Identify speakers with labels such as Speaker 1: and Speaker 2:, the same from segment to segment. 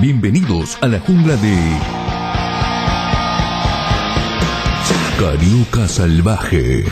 Speaker 1: Bienvenidos a la jungla de Carioca Salvaje.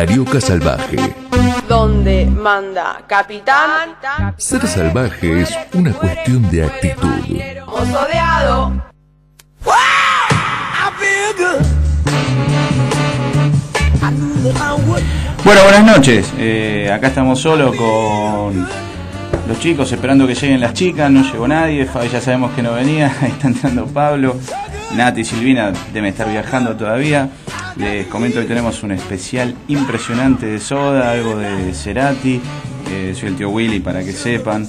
Speaker 1: Carioca Salvaje.
Speaker 2: Donde manda capitán,
Speaker 1: Ser salvaje es una cuestión de actitud.
Speaker 3: Bueno, buenas noches. Eh, acá estamos solos con los chicos esperando que lleguen las chicas. No llegó nadie. Fabi ya sabemos que no venía. Ahí está entrando Pablo. Nati y Silvina deben estar viajando todavía. Les comento que tenemos un especial impresionante de Soda, algo de Cerati. Eh, soy el tío Willy para que sepan.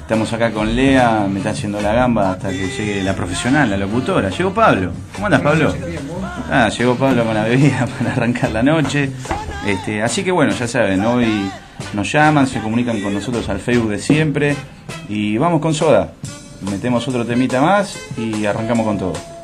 Speaker 3: Estamos acá con Lea, me está haciendo la gamba hasta que llegue la profesional, la locutora. Llegó Pablo. ¿Cómo andas, Pablo? Ah, llegó Pablo con la bebida para arrancar la noche. Este, así que bueno, ya saben, hoy nos llaman, se comunican con nosotros al Facebook de siempre y vamos con Soda. Metemos otro temita más y arrancamos con todo.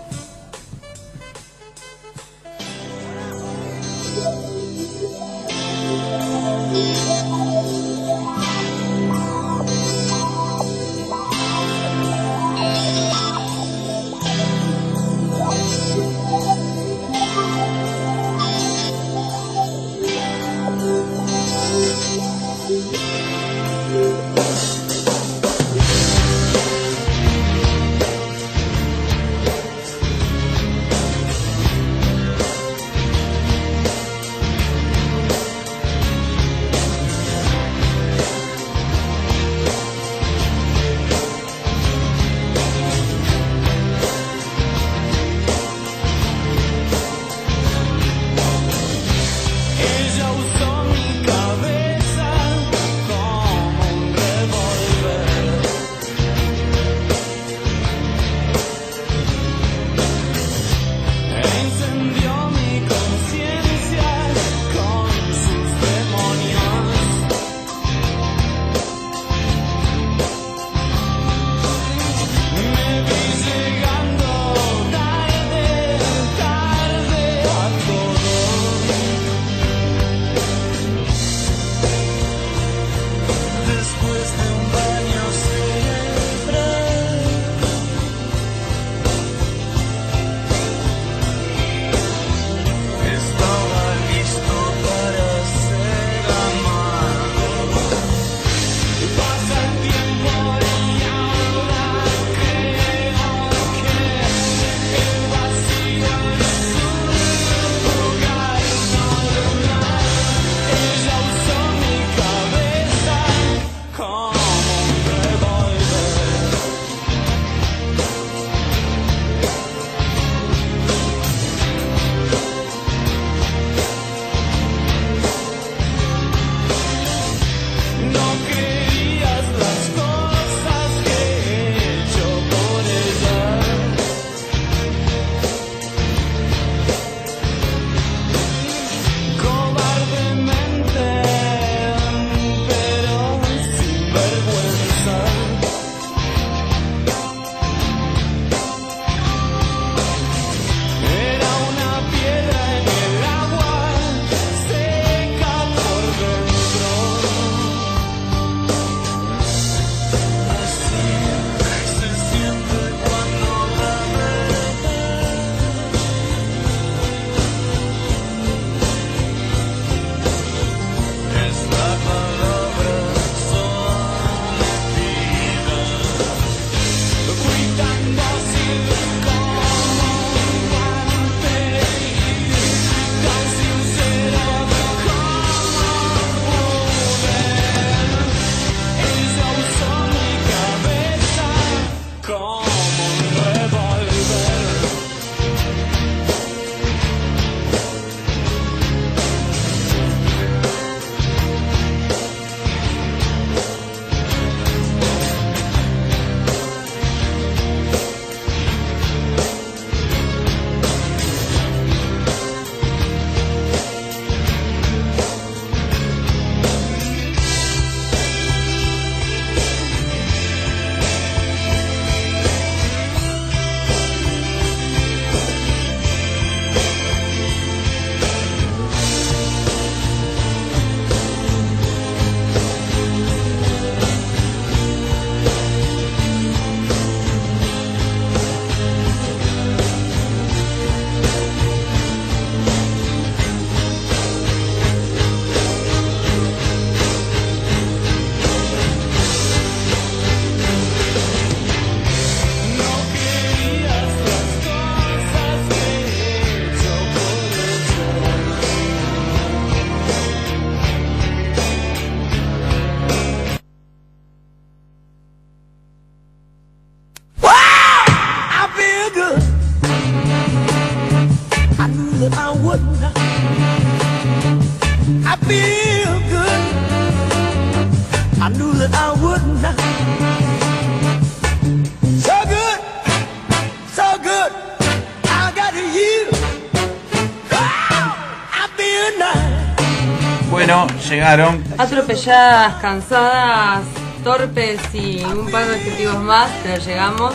Speaker 2: Atropelladas, cansadas, torpes y un par de adjetivos más, pero llegamos.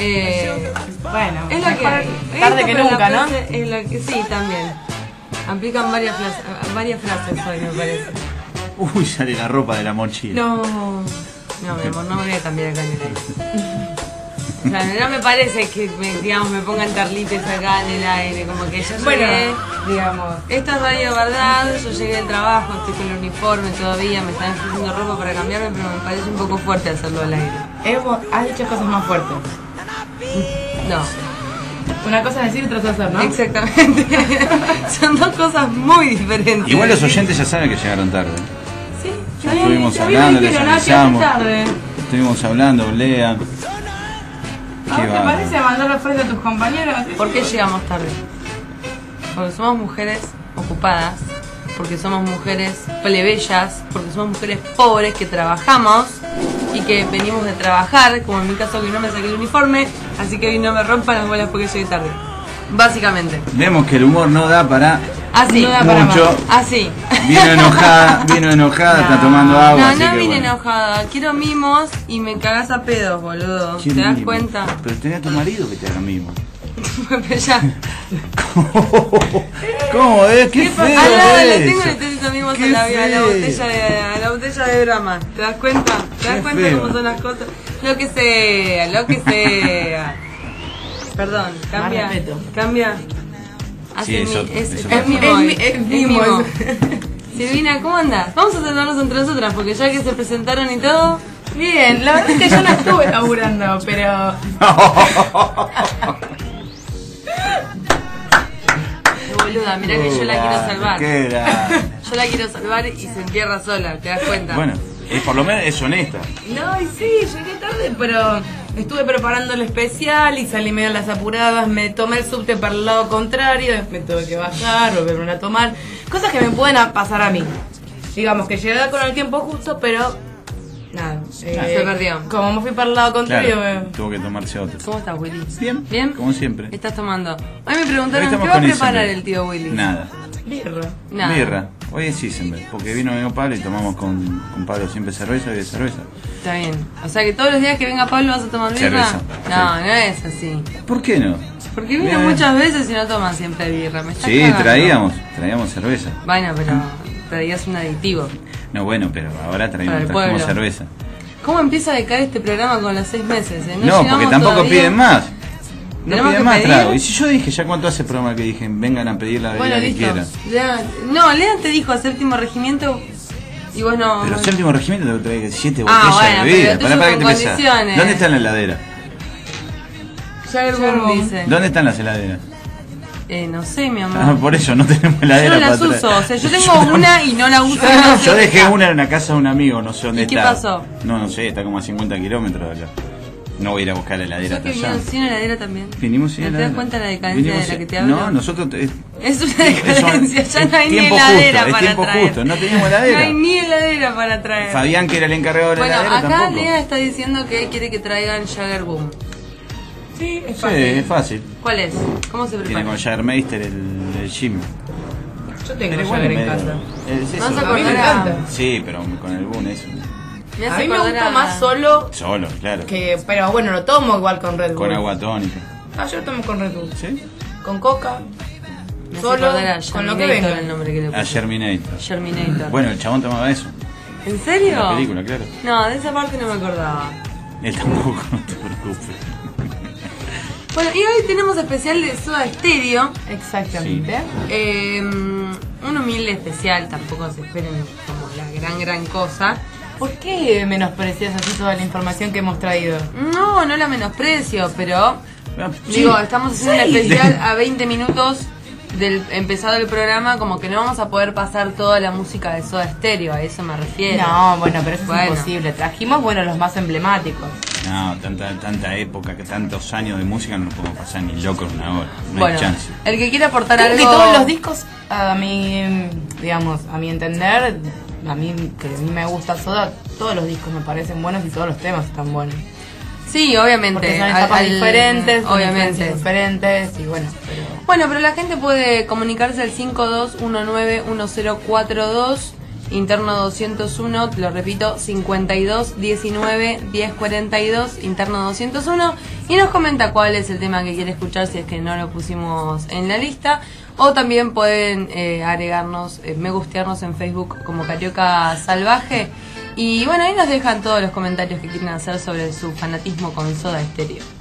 Speaker 2: Eh,
Speaker 4: Bueno,
Speaker 2: es lo que
Speaker 4: tarde que nunca, ¿no?
Speaker 2: frase es lo que, sí, también. Aplican varias, varias frases hoy, me parece.
Speaker 3: Uy, sale la ropa de la mochila.
Speaker 2: No, no, mi amor, no me voy a cambiar acá en el. O sea, no me parece que me, digamos, me pongan tarlites acá en el aire, como que yo
Speaker 4: Bueno,
Speaker 2: llegué.
Speaker 4: digamos.
Speaker 2: Esta es radio verdad, yo llegué del trabajo, estoy con el uniforme todavía, me están ofreciendo ropa para cambiarme, pero me parece un poco fuerte hacerlo al aire.
Speaker 4: Hemos, has dicho cosas más fuertes.
Speaker 2: No,
Speaker 4: Una cosa es decir y otra es hacer, ¿no?
Speaker 2: exactamente. Son dos cosas muy diferentes.
Speaker 3: Igual los oyentes ya saben que llegaron tarde.
Speaker 2: Sí,
Speaker 3: Ya estuvimos hablando, les avisamos.
Speaker 4: tarde.
Speaker 3: Estuvimos hablando, lean.
Speaker 4: ¿A
Speaker 3: Qué
Speaker 4: vos te parece mandar la frente a tus compañeros?
Speaker 2: ¿Por qué llegamos tarde? Porque somos mujeres ocupadas, porque somos mujeres plebeyas, porque somos mujeres pobres que trabajamos y que venimos de trabajar, como en mi caso que no me saqué el uniforme, así que hoy no me rompan las bolas porque llegué tarde. Básicamente.
Speaker 3: Vemos que el humor no da para
Speaker 2: Así.
Speaker 3: Mucho.
Speaker 2: Así.
Speaker 3: Vino enojada, vino enojada, está tomando agua.
Speaker 2: No,
Speaker 3: así
Speaker 2: no
Speaker 3: que
Speaker 2: vine
Speaker 3: bueno.
Speaker 2: enojada. Quiero mimos y me cagás a pedos, boludo. ¿Te
Speaker 3: ¿Quién
Speaker 2: das cuenta?
Speaker 3: Pero tenés a tu marido que te haga mimo.
Speaker 2: Pero ya.
Speaker 3: ¿Cómo es? ¿Qué feo
Speaker 2: Al lado le tengo le tengo mimos
Speaker 3: Qué
Speaker 2: a la, a la
Speaker 3: feo.
Speaker 2: botella de a la botella de brama. ¿Te das cuenta? ¿Te das
Speaker 3: Qué
Speaker 2: cuenta
Speaker 3: feo.
Speaker 2: cómo son las cosas? Lo que sea, lo que sea. Perdón, cambia.
Speaker 4: Más
Speaker 3: Sí,
Speaker 2: mi- es, es
Speaker 4: mi- es
Speaker 2: es
Speaker 4: mimo.
Speaker 2: mimo. Silvina, ¿cómo andás? Vamos a saludarnos entre nosotras porque ya que se presentaron y todo,
Speaker 4: Bien, la verdad es que yo no estuve laburando, pero
Speaker 2: boluda, mirá que yo la quiero salvar. Yo la quiero salvar y se entierra sola, ¿te das cuenta?
Speaker 3: Bueno, es, por lo menos es honesta.
Speaker 4: No, y sí, llegué tarde, pero estuve preparando el especial y salí medio a las apuradas, me tomé el subte para el lado contrario, me tuve que bajar, volverme a tomar. Cosas que me pueden pasar a mí. Digamos que llegué con el tiempo justo, pero nada. eh,
Speaker 2: Se perdió.
Speaker 4: Como me fui para el lado contrario,
Speaker 3: Claro,
Speaker 4: me-
Speaker 3: tuvo que tomarse otro.
Speaker 2: ¿Cómo estás, Willy?
Speaker 3: Bien,
Speaker 2: ¿Bien?
Speaker 3: como siempre.
Speaker 2: Estás tomando. Hoy me preguntaron, ¿qué va a preparar el tío Willy?
Speaker 3: Nada.
Speaker 4: birra.
Speaker 2: Nada.
Speaker 3: Birra. Hoy es Isenberg, porque vino amigo Pablo y tomamos con, con Pablo siempre cerveza y de cerveza.
Speaker 2: Está bien. O sea que todos los días que venga Pablo vas a tomar birra.
Speaker 3: Cerveza,
Speaker 2: No,
Speaker 3: sí.
Speaker 2: no es así.
Speaker 3: ¿Por qué no?
Speaker 2: Porque vino
Speaker 3: Bien.
Speaker 2: muchas veces y no toma siempre birra. Me
Speaker 3: Sí,
Speaker 2: cagando.
Speaker 3: traíamos, traíamos cerveza.
Speaker 2: Bueno, pero traías un aditivo.
Speaker 3: No, bueno, pero ahora
Speaker 2: el
Speaker 3: trajimos cerveza.
Speaker 2: ¿Cómo empieza a decaer este programa con los seis meses? eh?
Speaker 3: No, porque
Speaker 2: llegamos
Speaker 3: tampoco
Speaker 2: todavía.
Speaker 3: piden más. No
Speaker 2: ¿Tenemos
Speaker 3: piden
Speaker 2: que
Speaker 3: más
Speaker 2: pedir?
Speaker 3: trago. Y si yo dije, ya cuánto hace programa que dije, vengan a pedir la bebida
Speaker 2: Bueno,
Speaker 3: que
Speaker 2: listo.
Speaker 3: quieran.
Speaker 2: Lean- no, Lean te dijo séptimo regimiento y vos no.
Speaker 3: Pero séptimo regimiento te trae siete
Speaker 2: Ah,
Speaker 3: botellas
Speaker 2: bueno,
Speaker 3: de bebida. pará,
Speaker 2: con
Speaker 3: que te. ¿Dónde está la heladera?
Speaker 2: Jaggerboom dice.
Speaker 3: ¿Dónde están las heladeras?
Speaker 2: Eh, no sé, mi
Speaker 3: Ah,
Speaker 2: amor.
Speaker 3: por eso no tenemos
Speaker 2: Yo
Speaker 3: heladera
Speaker 2: no las
Speaker 3: para
Speaker 2: uso, o sea, yo tengo una y no la uso. no sé
Speaker 3: Yo dejé
Speaker 2: está.
Speaker 3: una en la casa de un amigo, no sé dónde
Speaker 2: ¿Y qué
Speaker 3: está.
Speaker 2: pasó?
Speaker 3: No, no sé, está como a 50 kilómetros de acá. No voy a ir a buscar la heladera
Speaker 2: Yo que
Speaker 3: hasta allá.
Speaker 2: vinieron sin heladera también.
Speaker 3: Vinimos sin
Speaker 2: ¿Te das
Speaker 3: heladera.
Speaker 2: cuenta la decadencia
Speaker 3: Vinimos
Speaker 2: de la que te hablo?
Speaker 3: No, nosotros... te-
Speaker 2: Es una
Speaker 3: Eso-
Speaker 2: decadencia, ya
Speaker 3: es
Speaker 2: no hay ni heladera
Speaker 3: justo, es
Speaker 2: para
Speaker 3: tiempo
Speaker 2: traer.
Speaker 3: justo, no teníamos heladera.
Speaker 2: No hay ni heladera para traer.
Speaker 3: Fabián, que era el encargado de la
Speaker 2: bueno,
Speaker 3: heladera,
Speaker 2: acá
Speaker 3: tampoco.
Speaker 2: Lea está diciendo que quiere que traigan Jagger Boom.
Speaker 4: Sí, es
Speaker 3: Sí,
Speaker 4: fácil.
Speaker 3: es fácil.
Speaker 2: ¿Cuál es? ¿Cómo se
Speaker 3: Tiene
Speaker 2: prepara?
Speaker 3: con Jagermeister el, el Jim.
Speaker 4: Yo tengo Jagger en casa.
Speaker 3: es eso.
Speaker 2: Vas a
Speaker 4: A mí me
Speaker 2: acordar a-
Speaker 4: encanta.
Speaker 3: Sí, pero con el Boom es
Speaker 2: Me
Speaker 4: A mí me gusta
Speaker 2: a-
Speaker 4: más solo
Speaker 3: solo, claro.
Speaker 4: que... Pero bueno, lo tomo igual con Red Bull.
Speaker 3: Con agua tónica.
Speaker 4: Ah, yo lo tomo con Red Bull.
Speaker 3: ¿Sí?
Speaker 4: Con coca.
Speaker 2: Me
Speaker 4: Solo
Speaker 2: a
Speaker 4: con lo que venga.
Speaker 2: el nombre que le
Speaker 3: A
Speaker 2: puse.
Speaker 3: Germinator.
Speaker 2: Germinator.
Speaker 3: Bueno, el chabón tomaba eso.
Speaker 2: ¿En serio?
Speaker 3: En la película, claro.
Speaker 2: No, de esa parte no me acordaba.
Speaker 3: Él tampoco, no te preocupes.
Speaker 2: Bueno, y hoy tenemos especial de Soda Stereo.
Speaker 4: Exactamente.
Speaker 2: Eh, un humilde especial, tampoco se esperen como la gran, gran cosa.
Speaker 4: ¿Por qué menosprecias así toda la información que hemos traído?
Speaker 2: No, no la menosprecio, pero
Speaker 3: sí.
Speaker 2: digo, estamos haciendo un
Speaker 4: Sí.
Speaker 2: especial a 20 minutos del empezado el programa, como que no vamos a poder pasar toda la música de Soda Stereo, a eso me refiero.
Speaker 4: No, bueno, pero eso es imposible. Trajimos, bueno, los más emblemáticos.
Speaker 3: No, tanta, tanta época, que tantos años de música no lo podemos pasar ni loco en una hora. No
Speaker 2: bueno,
Speaker 3: hay chance.
Speaker 2: el que quiera aportar algo...
Speaker 4: que todos los discos, a mi, digamos, a mi entender, a mí, que a mí me gusta Soda, todos los discos me parecen buenos y todos los temas están buenos.
Speaker 2: Sí, obviamente.
Speaker 4: Porque son etapas
Speaker 2: al-
Speaker 4: diferentes,
Speaker 2: obviamente.
Speaker 4: influencias diferentes y bueno, pero...
Speaker 2: Bueno, pero la gente puede comunicarse al 52191042, interno 201, te lo repito, 52191042, interno 201, y nos comenta cuál es el tema que quiere escuchar si es que no lo pusimos en la lista. O también pueden eh, agregarnos, eh, me gustearnos en Facebook como Carioca Salvaje. Y bueno, ahí nos dejan todos los comentarios que quieren hacer sobre su fanatismo con Soda Stereo.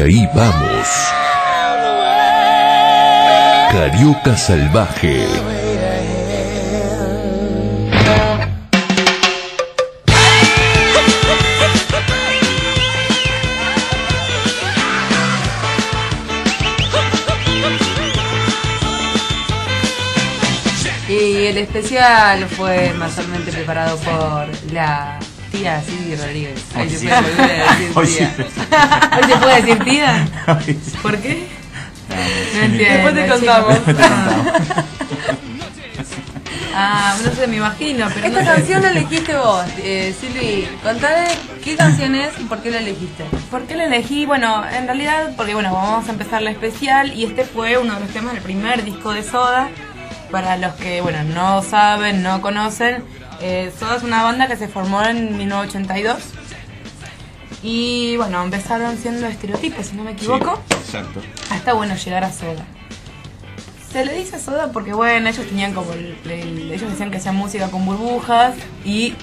Speaker 5: Que
Speaker 6: ahí vamos. Carioca Salvaje.
Speaker 2: Y el especial fue mayormente preparado por la tía Cindy Rodríguez. Hoy
Speaker 3: Hoy
Speaker 2: se
Speaker 3: sí.
Speaker 2: puede decir
Speaker 3: Hoy
Speaker 2: tía.
Speaker 3: sí.
Speaker 4: ¿Hoy se puede decir tía?
Speaker 3: Ay, sí.
Speaker 4: ¿Por qué? No entiendo.
Speaker 2: Después te contamos.
Speaker 3: Después te contamos.
Speaker 4: Ah, no sé, me imagino, pero
Speaker 2: Esta
Speaker 4: no sé.
Speaker 2: canción la elegiste vos, eh, Silvi. Contame qué canción es y por qué la elegiste.
Speaker 4: ¿Por qué la elegí? Bueno, en realidad, porque bueno, vamos a empezar la especial y este fue uno de los temas del primer disco de Soda. Para los que, bueno, no saben, no conocen, eh, Soda es una banda que se formó en 1982 y bueno, empezaron siendo estereotipos, si no me equivoco,
Speaker 3: Sí, exacto.
Speaker 4: hasta bueno llegar a Soda. Se le dice Soda porque bueno, ellos tenían como, el- el- ellos decían que hacían música con burbujas y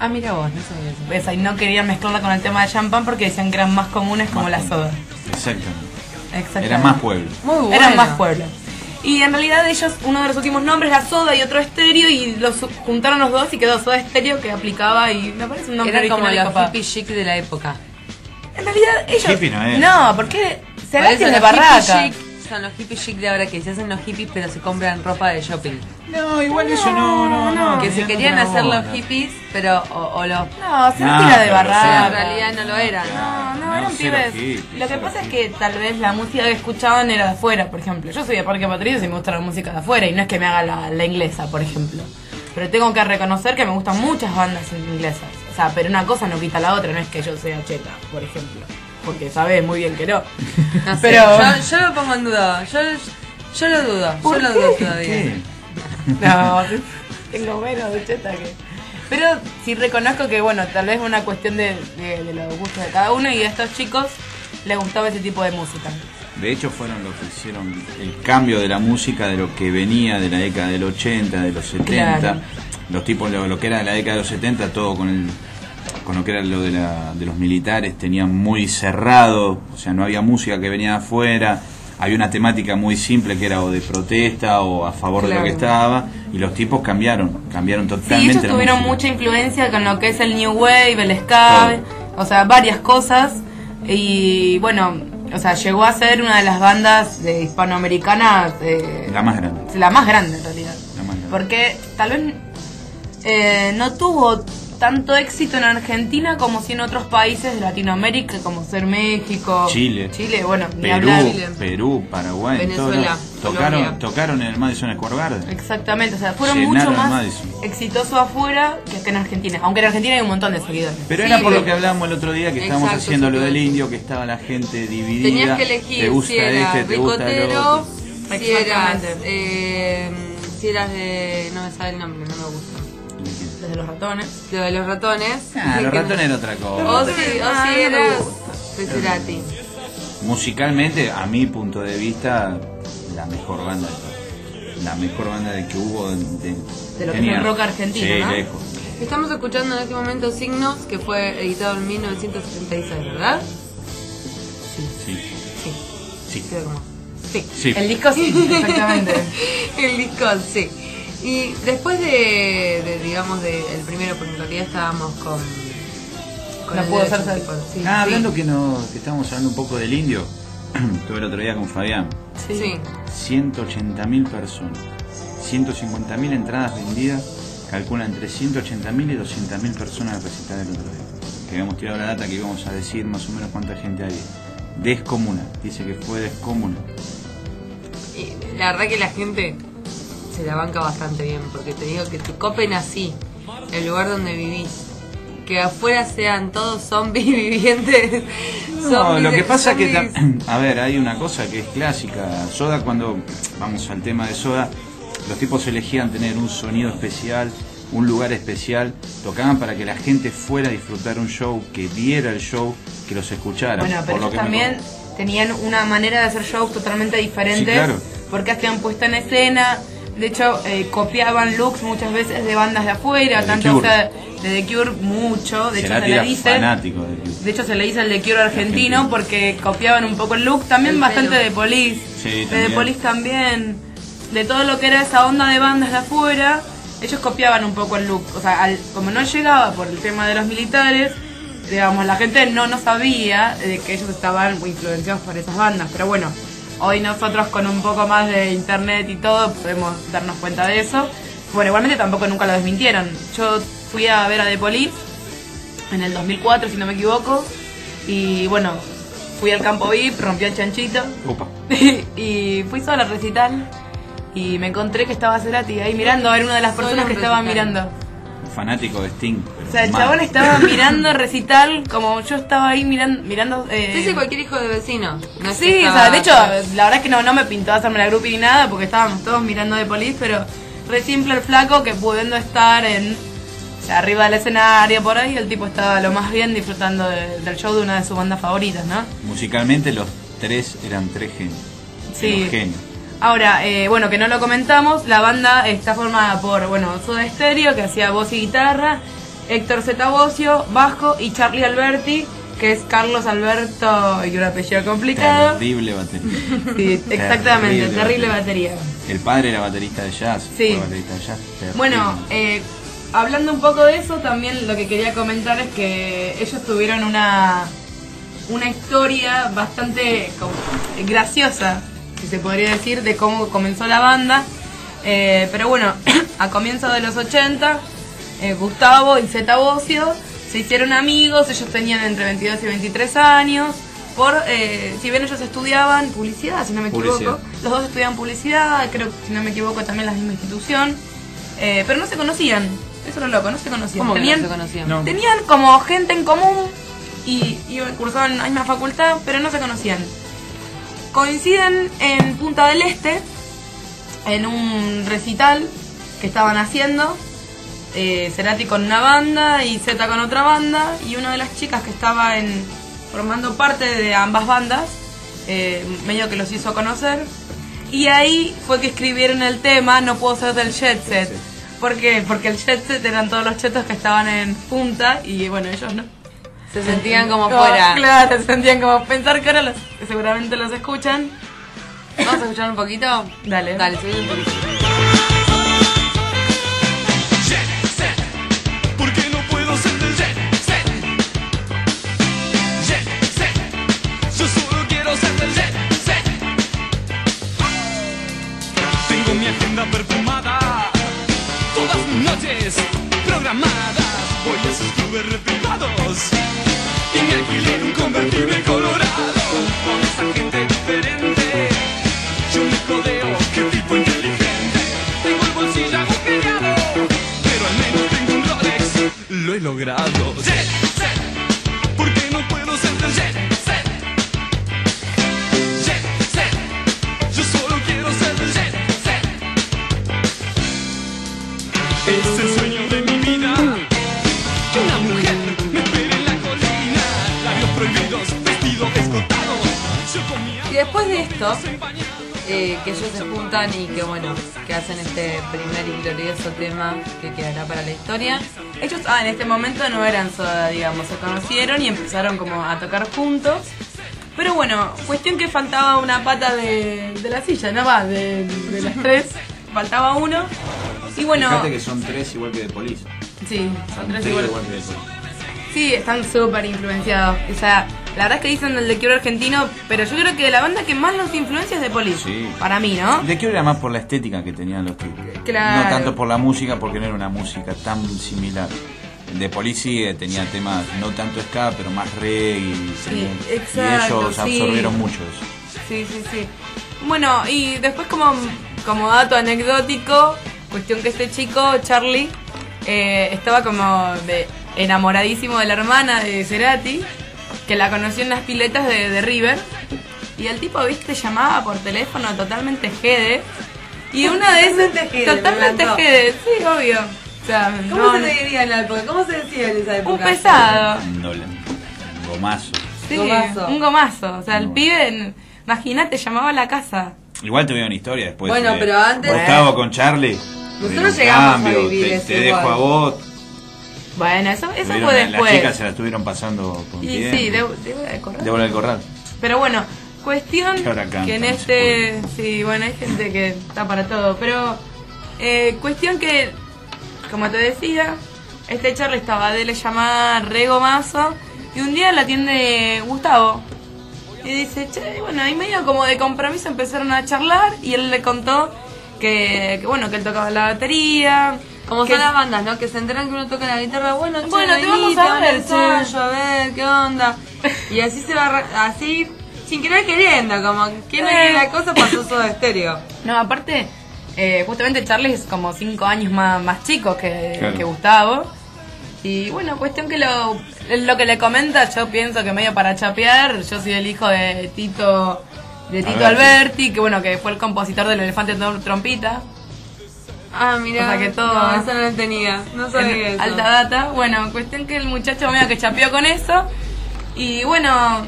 Speaker 2: Ah, mira vos, no sabía eso.
Speaker 4: esa, y no querían mezclarla con el tema de champán porque decían que eran más comunes como
Speaker 3: Más
Speaker 4: la
Speaker 3: común.
Speaker 4: soda.
Speaker 3: Exactamente.
Speaker 4: Exactamente.
Speaker 3: Era más pueblo.
Speaker 2: Muy bueno.
Speaker 4: Eran más pueblos. Y en realidad ellos, uno de los últimos nombres era Soda y otro Estéreo y los juntaron los dos y quedó Soda Estéreo que aplicaba y me parece un nombre
Speaker 2: Eran como los hippie chic de la época.
Speaker 4: En realidad ellos...
Speaker 3: Hippie no es.
Speaker 4: No, porque se vestían de
Speaker 2: los hippie
Speaker 4: barraca.
Speaker 2: chic son los hippie chic de ahora que se hacen los hippies pero se compran ropa de shopping.
Speaker 3: No, igual eso no, no, no.
Speaker 2: que se querían hacer los hippies pero o, o los...
Speaker 4: No, se
Speaker 3: No,
Speaker 4: de
Speaker 3: pero
Speaker 2: en realidad no lo eran.
Speaker 4: No, no,
Speaker 3: No,
Speaker 4: eran pibes.
Speaker 3: hippies,
Speaker 4: Lo que pasa es
Speaker 3: hippies.
Speaker 4: que tal vez la música que escuchaban era de afuera, por ejemplo. Yo soy de Parque Patricios y me gusta la música de afuera y no es que me haga la, la inglesa, por ejemplo. Pero tengo que reconocer que me gustan muchas bandas inglesas. O sea, pero una cosa no quita la otra, no es que yo sea cheta, por ejemplo. Porque sabes muy bien que no.
Speaker 2: No sé,
Speaker 4: Pero-
Speaker 2: yo, yo lo pongo en duda. Yo, yo lo dudo. Yo
Speaker 4: ¿Por
Speaker 2: lo
Speaker 4: qué?
Speaker 2: dudo todavía.
Speaker 3: ¿Qué?
Speaker 4: No, tengo menos de cheta que. Pero sí reconozco que, bueno, tal vez es una cuestión de, de- de los gustos de cada uno y a estos chicos les gustaba ese tipo de música.
Speaker 3: De hecho fueron los que hicieron el cambio de la música de lo que venía de la década del 80, de los 70.
Speaker 4: Claro.
Speaker 3: Los tipos, lo, lo que era de la década de los 70, todo con el con lo que era lo de, la, de los militares, tenían muy cerrado, o sea, no había música que venía de afuera, había una temática muy simple que era o de protesta o a favor de lo que estaba, y los tipos cambiaron, cambiaron
Speaker 4: Sí,
Speaker 3: totalmente
Speaker 4: ellos
Speaker 3: la
Speaker 4: tuvieron mucha influencia con lo que es el New Wave, el Ska, o sea, varias cosas. Y bueno, o sea, llegó a ser una de las bandas de hispanoamericanas, eh,
Speaker 3: La más grande.
Speaker 4: la más grande en realidad.
Speaker 3: La más grande.
Speaker 4: Porque tal vez eh, no tuvo tanto éxito en Argentina como si en otros países de Latinoamérica, como ser México,
Speaker 3: Chile.
Speaker 4: Chile, bueno, ni
Speaker 3: Perú,
Speaker 4: hablar.
Speaker 3: Perú, Paraguay,
Speaker 2: Venezuela,
Speaker 3: todos tocaron, tocaron en el Madison Square Garden.
Speaker 4: Exactamente, o sea, fueron
Speaker 3: Llenaron
Speaker 4: mucho más exitosos afuera que acá en Argentina. Aunque en Argentina hay un montón de seguidores.
Speaker 3: Pero
Speaker 2: Sí,
Speaker 3: era por lo que hablábamos el otro día, que estábamos haciendo lo del indio, que estaba la gente dividida.
Speaker 2: Tenías que elegir
Speaker 3: te gusta
Speaker 2: si eras
Speaker 3: este, te gusta otro.
Speaker 2: si eras, eh, si eras de... no me sale el nombre, no me gusta.
Speaker 4: Desde los ratones.
Speaker 2: Lo de los ratones.
Speaker 3: Ah, los ratones era otra cosa.
Speaker 2: O si, o
Speaker 4: Ah,
Speaker 2: si
Speaker 4: no me
Speaker 2: eras
Speaker 4: gusta.
Speaker 2: de Cerati.
Speaker 3: Musicalmente, a mi punto de vista, la mejor banda de. La mejor banda de que hubo. De,
Speaker 4: De lo que es el rock argentino,
Speaker 3: sí,
Speaker 4: ¿no?
Speaker 3: lejos.
Speaker 2: Estamos escuchando en este momento Signos, que fue editado en 1976, ¿verdad?
Speaker 3: Sí,
Speaker 2: Sí,
Speaker 3: sí.
Speaker 2: como. Sí.
Speaker 3: Sí.
Speaker 4: El disco sí, exactamente.
Speaker 2: El disco, sí. Y después de, de, digamos, del primero, porque en realidad estábamos con... con
Speaker 4: No
Speaker 2: el de tipo, sí.
Speaker 3: Ah, hablando que, no, que estábamos hablando un poco del indio, estuve el otro día con Fabián.
Speaker 2: Sí.
Speaker 3: 180.000 personas, 150.000 entradas vendidas, calcula entre 180.000 y 200.000 personas al recital del otro día. Que habíamos tirado la data que íbamos a decir más o menos cuánta gente había. Descomunal, dice que fue descomunal.
Speaker 2: Y la verdad que la gente se la banca bastante bien, porque te digo que te copen así, el lugar donde vivís. Que afuera sean todos zombies vivientes.
Speaker 3: No,
Speaker 2: zombies
Speaker 3: lo que pasa que,
Speaker 2: zombies-
Speaker 3: tam- a ver, hay una cosa que es clásica. Soda, cuando vamos al tema de Soda, los tipos elegían tener un sonido especial, un lugar especial, tocaban para que la gente fuera a disfrutar un show, que viera el show, que los escuchara.
Speaker 4: Bueno, pero
Speaker 3: Por lo
Speaker 4: ellos
Speaker 3: que
Speaker 4: también tenían una manera de hacer shows totalmente diferentes.
Speaker 3: Sí, claro.
Speaker 4: Porque hacían puesta en escena. De hecho, eh, copiaban looks muchas veces de bandas de afuera,
Speaker 3: De
Speaker 4: tanto o sea, de The Cure mucho. De hecho, se le dice.
Speaker 3: fanático de
Speaker 4: De hecho, se le dice el The Cure argentino porque copiaban un poco el look. También
Speaker 2: El
Speaker 4: bastante
Speaker 2: pelo.
Speaker 4: de Police.
Speaker 3: Sí,
Speaker 4: de The. Police también. De todo lo que era esa onda de bandas de afuera. Ellos copiaban un poco el look. O sea, al- como no llegaba por el tema de los militares, digamos, la gente no, no sabía de que ellos estaban influenciados por esas bandas. Pero bueno, hoy nosotros con un poco más de internet y todo podemos darnos cuenta de eso. Bueno, igualmente tampoco nunca lo desmintieron. Yo fui a ver a The Police en el 2004, si no me equivoco. Y bueno, fui al campo VIP, rompí el chanchito.
Speaker 3: Opa.
Speaker 4: y fui sola al recital. Y me encontré que estaba Cerati ahí mirando, era una de las personas que estaba mirando.
Speaker 3: Un fanático de Sting.
Speaker 4: O sea, el
Speaker 3: mal.
Speaker 4: chabón estaba mirando recital como yo estaba ahí miran, mirando. Eh,
Speaker 2: Sí, sí, cualquier hijo de vecino. No es que
Speaker 4: Sí, o
Speaker 2: estaba-
Speaker 4: sea, de hecho, la verdad es que no, no me pintó hacerme la grupi ni nada porque estábamos todos mirando de polis, pero re simple el flaco que pudiendo estar en o arriba del escenario por ahí, el tipo estaba lo más bien disfrutando de- del show de una de sus bandas favoritas, ¿no?
Speaker 3: Musicalmente los tres eran tres genios.
Speaker 4: Sí.
Speaker 3: Genios.
Speaker 4: Ahora, eh, bueno, que no lo comentamos, la banda está formada por, bueno, Soda Stereo, que hacía voz y guitarra, Héctor Zetabocio, bajo, y Charlie Alberti, que es Carlos Alberto y un apellido complicado.
Speaker 3: Terrible batería.
Speaker 4: Sí, exactamente,
Speaker 3: Terrible
Speaker 4: terrible,
Speaker 3: batería.
Speaker 4: batería.
Speaker 3: El padre era baterista de jazz.
Speaker 4: Sí.
Speaker 3: fue baterista de jazz. Terrible.
Speaker 4: Bueno, eh, hablando un poco de eso, también lo que quería comentar es que ellos tuvieron una, una historia bastante como, graciosa, si se podría decir, de cómo comenzó la banda. Eh, pero bueno, a comienzos de los 80, eh, Gustavo y Zeta Bocio se hicieron amigos, ellos tenían entre 22 y 23 años. Por, eh, si bien ellos estudiaban publicidad, si no me equivoco,
Speaker 3: Publicidad.
Speaker 4: los dos estudiaban publicidad, creo que si no me equivoco también la misma institución, eh, pero no se conocían. Eso es lo loco, no se conocían.
Speaker 2: ¿Cómo que no
Speaker 4: tenían,
Speaker 2: se conocían?
Speaker 3: No.
Speaker 4: tenían como gente en común y, y cursaban en la misma facultad, pero no se conocían. Coinciden en Punta del Este, en un recital que estaban haciendo. Eh, Cerati con una banda y Z con otra banda. Y una de las chicas que estaba en, formando parte de ambas bandas, eh, medio que los hizo conocer. Y ahí fue que escribieron el tema No puedo ser del jet set. ¿Por qué? Porque el jet set eran todos los chetos que estaban en punta y bueno, ellos no.
Speaker 2: Se sentían como
Speaker 4: No,
Speaker 2: fuera.
Speaker 4: Claro, se sentían como pensar que ahora los, seguramente los escuchan.
Speaker 2: Vamos a escuchar un poquito.
Speaker 4: Dale.
Speaker 2: Dale, subí un poquito.
Speaker 1: Programadas. Voy a esos clubes y me alquilé un convertible colorado con esa gente diferente. Yo me codeo, qué tipo inteligente. Tengo el bolsillo agujereado, pero al menos tengo un Rolex. Lo he logrado.
Speaker 2: Esto, eh, que ellos se juntan y que bueno, que hacen este primer y glorioso tema que quedará para la historia.
Speaker 4: Ellos ah, en este momento no eran soda, digamos, se conocieron y empezaron como a tocar juntos. Pero bueno, cuestión que faltaba una pata de, de la silla, no va, de, de las tres, faltaba uno. Y bueno,
Speaker 3: Fíjate que son tres igual que de Police.
Speaker 4: sí, son tres
Speaker 3: Trío
Speaker 4: igual.
Speaker 3: igual que de Police.
Speaker 4: Sí, están súper influenciados. O sea, la verdad es que dicen el de Quiero Argentino, pero yo creo que la banda que más los influencia es de Police.
Speaker 3: Sí.
Speaker 4: Para mí, ¿no?
Speaker 3: De Cure era más por la estética que tenían los tipos.
Speaker 4: Claro.
Speaker 3: No tanto por la música, porque no era una música tan similar. De Police eh, tenía temas no tanto ska, pero más reggae. Y,
Speaker 4: Sí,
Speaker 3: y
Speaker 4: exacto,
Speaker 3: ellos
Speaker 4: sí.
Speaker 3: absorbieron mucho eso.
Speaker 4: Sí, sí, sí. Bueno, y después como, como dato anecdótico, cuestión que este chico, Charlie, eh, estaba como de- enamoradísimo de la hermana de Cerati, que la conoció en las piletas de, de River. Y el tipo, viste, llamaba por teléfono totalmente jede. Y una de esas...
Speaker 2: Totalmente jede,
Speaker 4: Totalmente sí, obvio. O sea,
Speaker 2: ¿Cómo
Speaker 4: no-
Speaker 2: se te diría en la época? ¿Cómo se decía en esa época?
Speaker 4: un pesado.
Speaker 3: Un doble- un gomazo.
Speaker 4: Sí,
Speaker 2: Gomazo.
Speaker 4: un gomazo. O sea, el pibe, imagínate, llamaba a la casa.
Speaker 3: Igual tuvieron historia después.
Speaker 2: Bueno,
Speaker 3: eh,
Speaker 2: pero antes-
Speaker 3: Gustavo con Charlie.
Speaker 2: Nosotros llegamos a vivir
Speaker 3: Te, te dejo a vos.
Speaker 4: Bueno, eso, eso fue
Speaker 3: Las
Speaker 4: después.
Speaker 3: chicas se la estuvieron pasando con
Speaker 4: Y
Speaker 3: tiempo.
Speaker 4: sí, debo, debo de correr.
Speaker 3: Débora del Corral.
Speaker 4: Pero bueno, cuestión
Speaker 3: Que ahora canta,
Speaker 4: que en este... Sí, bueno, hay gente que está para todo. Pero eh, cuestión que, como te decía, este Charlie estaba de le llamada Rego Mazo. Y un día la atiende Gustavo. Y dice, che, bueno, ahí medio como de compromiso empezaron a charlar. Y él le contó que, que bueno, que él tocaba la batería.
Speaker 2: Como
Speaker 4: que-
Speaker 2: son las bandas, ¿no? Que se enteran que uno toca la guitarra, bueno, che,
Speaker 4: Bueno, te vamos a
Speaker 2: van
Speaker 4: ver,
Speaker 2: al ensayo, a ver, qué onda. Y así se va, así, sin querer queriendo, como que no
Speaker 4: Eh.
Speaker 2: la cosa pasó todo estéreo.
Speaker 4: No, aparte, eh, justamente Charlie es como cinco años más, más chico que,
Speaker 3: Claro.
Speaker 4: que Gustavo. Y bueno, cuestión que lo, lo que le comenta, yo pienso que medio para chapear, yo soy el hijo de Tito de Tito
Speaker 3: Alberti.
Speaker 4: Que bueno, que fue el compositor del Elefante Trom- Trompita.
Speaker 2: Ah, mira,
Speaker 4: O sea que todo-
Speaker 2: no, eso no lo tenía, no sabía eso.
Speaker 4: alta data. Bueno, cuestión que el muchacho medio que chapeó con eso. Y bueno,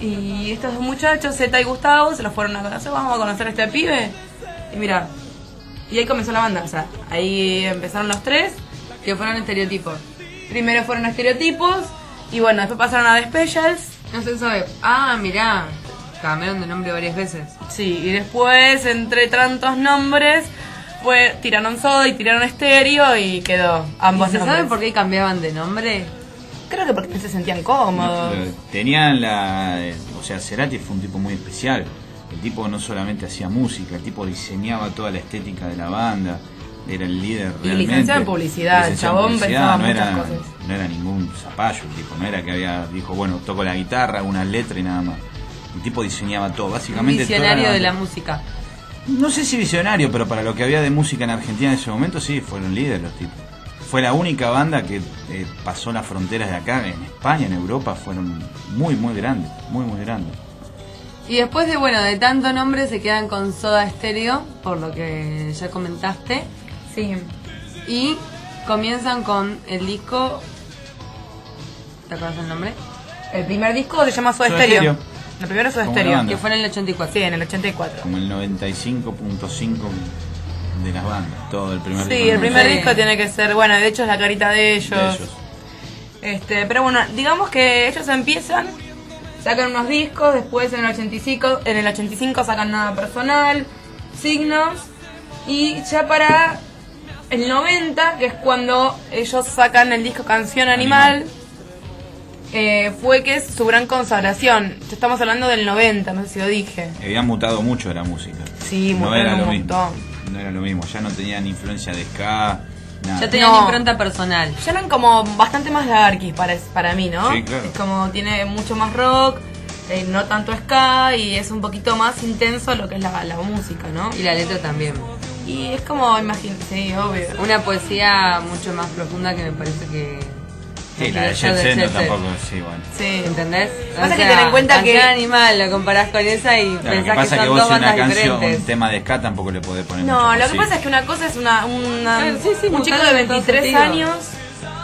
Speaker 4: y estos dos muchachos, Zeta y Gustavo, se los fueron a conocer. Vamos a conocer a este pibe. Y mira, y ahí comenzó la banda. O sea, ahí empezaron los tres.
Speaker 2: Que fueron estereotipos.
Speaker 4: Primero fueron estereotipos. Y bueno, después pasaron a The Specials.
Speaker 2: No se sabe. Ah, mirá. Cambiaron de nombre varias veces.
Speaker 4: Sí, y después, entre tantos nombres, tiraron Soda y tiraron Estéreo y quedó ambos
Speaker 2: ¿Y ¿Se
Speaker 4: nombres.
Speaker 2: sabe por qué cambiaban de nombre?
Speaker 4: Creo que porque no se sentían cómodos.
Speaker 3: No, Tenían la. eh, O sea, Cerati fue un tipo muy especial. El tipo no solamente hacía música, el tipo diseñaba toda la estética de la banda. Era el líder
Speaker 4: Y
Speaker 3: realmente.
Speaker 4: licenciado en publicidad, el
Speaker 3: Licenciado en
Speaker 4: chabón pensaba
Speaker 3: no
Speaker 4: muchas
Speaker 3: era,
Speaker 4: cosas.
Speaker 3: No era ningún zapallo el tipo, no era que había. Dijo, bueno, toco la guitarra, una letra y nada más. El tipo diseñaba todo,
Speaker 2: Un
Speaker 3: básicamente. toda
Speaker 2: visionario de la música.
Speaker 3: No sé si visionario, pero para lo que había de música en Argentina en ese momento, sí, fueron líderes los tipos. Fue la única banda que eh, pasó las fronteras de acá, en España, en Europa, fueron muy, muy grandes, muy, muy grandes.
Speaker 2: Y después de, bueno, de tanto nombre se quedan con Soda Stereo, por lo que ya comentaste.
Speaker 4: Sí.
Speaker 2: Y comienzan con el disco... ¿Te acuerdas el nombre?
Speaker 4: El primer disco se llama Soda
Speaker 3: Soda
Speaker 4: Stereo.
Speaker 3: Stereo.
Speaker 4: El primero es Soda
Speaker 3: Como
Speaker 4: Stereo.
Speaker 3: banda.
Speaker 2: Que fue en el 84.
Speaker 4: Sí, en el 84.
Speaker 3: Como el 95.5 de las bandas, todo el primer
Speaker 4: Sí,
Speaker 3: disco.
Speaker 4: el primer
Speaker 2: Sí.
Speaker 4: disco tiene que ser, bueno, de hecho es la carita de ellos.
Speaker 3: de ellos.
Speaker 4: Este, pero bueno, digamos que ellos empiezan, sacan unos discos, después en el 85, en el 85 sacan nada personal, signos, y ya para el 90, que es cuando ellos sacan el disco Canción Animal,
Speaker 3: Animal.
Speaker 4: Eh, fue que es su gran consagración. Ya Estamos hablando del 90, no sé si lo dije.
Speaker 3: Había mutado mucho la música.
Speaker 4: Sí,
Speaker 3: no era
Speaker 4: un
Speaker 3: lo mismo.
Speaker 4: montón.
Speaker 3: No era lo mismo, ya no tenían influencia de ska, nada.
Speaker 2: Ya tenían
Speaker 4: No.
Speaker 2: impronta personal.
Speaker 4: Ya eran como bastante más darkies para, para mí, ¿no?
Speaker 3: Sí, claro.
Speaker 4: Es como tiene mucho más rock, eh, no tanto ska y es un poquito más intenso lo que es la, la música, ¿no?
Speaker 2: Y la letra también.
Speaker 4: Y es como, imagínate, sí, obvio.
Speaker 2: Una poesía mucho más profunda que me parece que...
Speaker 3: Sí,
Speaker 2: que
Speaker 3: la de Jet Set no tampoco, sí, bueno.
Speaker 4: Sí.
Speaker 2: ¿Entendés?
Speaker 4: Pasa que ten en cuenta
Speaker 2: Canción
Speaker 4: que-
Speaker 2: Animal, lo comparás con esa y
Speaker 3: Claro, que
Speaker 2: pensás que,
Speaker 3: pasa es
Speaker 2: son
Speaker 3: que
Speaker 2: dos
Speaker 3: vos una
Speaker 2: bandas
Speaker 3: canción,
Speaker 2: diferentes.
Speaker 3: un tema de ska tampoco le podés poner
Speaker 4: No, lo que pasa es que una cosa es una, una-
Speaker 2: Eh, sí, sí,
Speaker 4: un chico de
Speaker 2: mutaron en todo
Speaker 4: 23
Speaker 2: sentido.
Speaker 4: años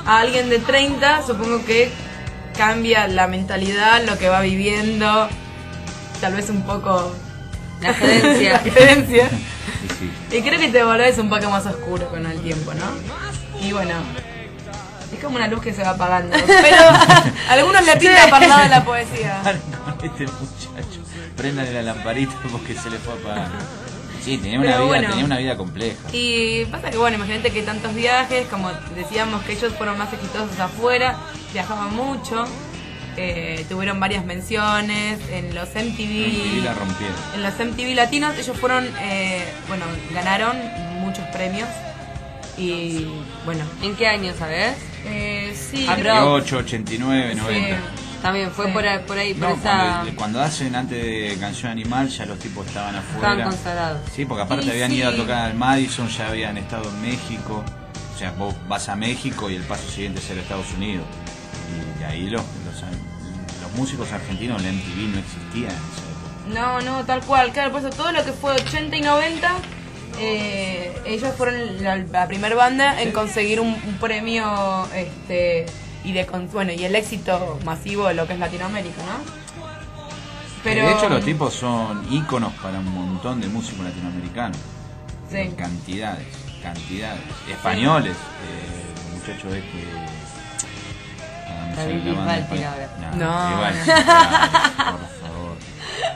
Speaker 4: a alguien de 30, supongo que cambia la mentalidad, lo que va viviendo, tal vez un poco
Speaker 2: La gerencia.
Speaker 4: la diferencia.
Speaker 3: Sí, sí.
Speaker 4: Y creo que te volvés un poco más oscuro con el tiempo, ¿no? Y bueno, es como una luz que se va apagando. Pero algunos le pinta lado de la poesía.
Speaker 3: con este muchacho. Préndale la lamparita porque se le fue a apagar. Sí, tenía una, vida,
Speaker 4: bueno.
Speaker 3: tenía una vida compleja.
Speaker 4: Y pasa que, bueno, imagínate que tantos viajes, como decíamos que ellos fueron más exitosos afuera, viajaban mucho, eh, tuvieron varias menciones en los MTV.
Speaker 3: Y la rompieron.
Speaker 4: En los MTV latinos ellos fueron, eh, bueno, ganaron muchos premios y bueno,
Speaker 2: ¿En qué año, sabes?
Speaker 4: Eh, sí,
Speaker 2: Ah,
Speaker 4: creo-
Speaker 2: pero-
Speaker 3: 88, 89, 90.
Speaker 2: También fue
Speaker 4: Sí.
Speaker 2: por, ahí- por ahí, por
Speaker 3: No,
Speaker 2: esa...
Speaker 3: cuando, cuando hacen antes de Canción Animal ya los tipos estaban afuera.
Speaker 2: Estaban consagrados.
Speaker 3: Sí, porque aparte
Speaker 4: Y
Speaker 3: habían
Speaker 4: sí.
Speaker 3: ido a tocar al Madison, ya habían estado en México. O sea, vos vas a México y el paso siguiente es a Estados Unidos. Y ahí los, los, los músicos argentinos, la MTV no existía en esa época.
Speaker 4: No, no, tal cual, claro, por eso todo lo que fue 80 y 90, eh, ellos fueron la, la primer banda en conseguir un, un premio este y de con- bueno, y el éxito masivo de lo que es Latinoamérica, ¿no? Pero
Speaker 3: de hecho, los tipos son íconos para un montón de músicos latinoamericanos.
Speaker 4: Sí.
Speaker 3: En cantidades, cantidades. Españoles, eh, el muchacho este. ah, no
Speaker 2: David Bisbal
Speaker 4: No.
Speaker 3: Por favor.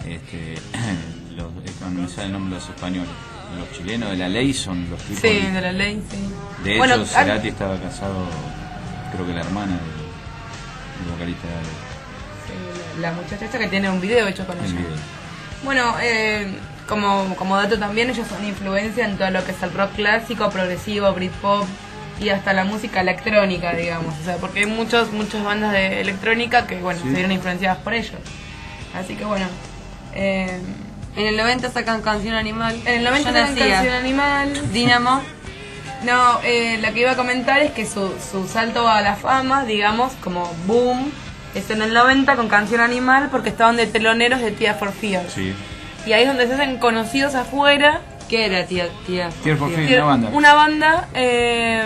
Speaker 3: Este, los, es cuando me sale el nombre de los españoles. Los chilenos de la ley son los tipos.
Speaker 4: Sí, de la ley, sí.
Speaker 3: De
Speaker 4: Bueno,
Speaker 3: hecho,
Speaker 4: ah,
Speaker 3: Cerati estaba casado, creo que la hermana del, del vocalista de
Speaker 4: sí, la, la muchacha esta que tiene un video hecho con
Speaker 3: el
Speaker 4: ella.
Speaker 3: video.
Speaker 4: Bueno, eh, como, como dato también, ellos son influencia en todo lo que es el rock clásico, progresivo, Britpop y hasta la música electrónica, digamos. O sea, porque hay muchos, muchas bandas de electrónica que, bueno,
Speaker 3: Sí.
Speaker 4: se vieron influenciadas por ellos. Así que, bueno. eh,
Speaker 2: En el 90 sacan Canción Animal.
Speaker 4: en el 90
Speaker 2: Yo
Speaker 4: sacan
Speaker 2: nacía.
Speaker 4: Canción Animal.
Speaker 2: Dínamo.
Speaker 4: No, eh, lo que iba a comentar es que su, su salto a la fama, digamos, como boom, es en el 90 con Canción Animal porque estaban de teloneros de Tía for Fears.
Speaker 3: Sí.
Speaker 4: Y ahí es donde se hacen conocidos afuera
Speaker 2: ¿Qué era, tía? tía
Speaker 3: for
Speaker 2: tía?
Speaker 3: Fears. Una banda.
Speaker 4: Una banda eh,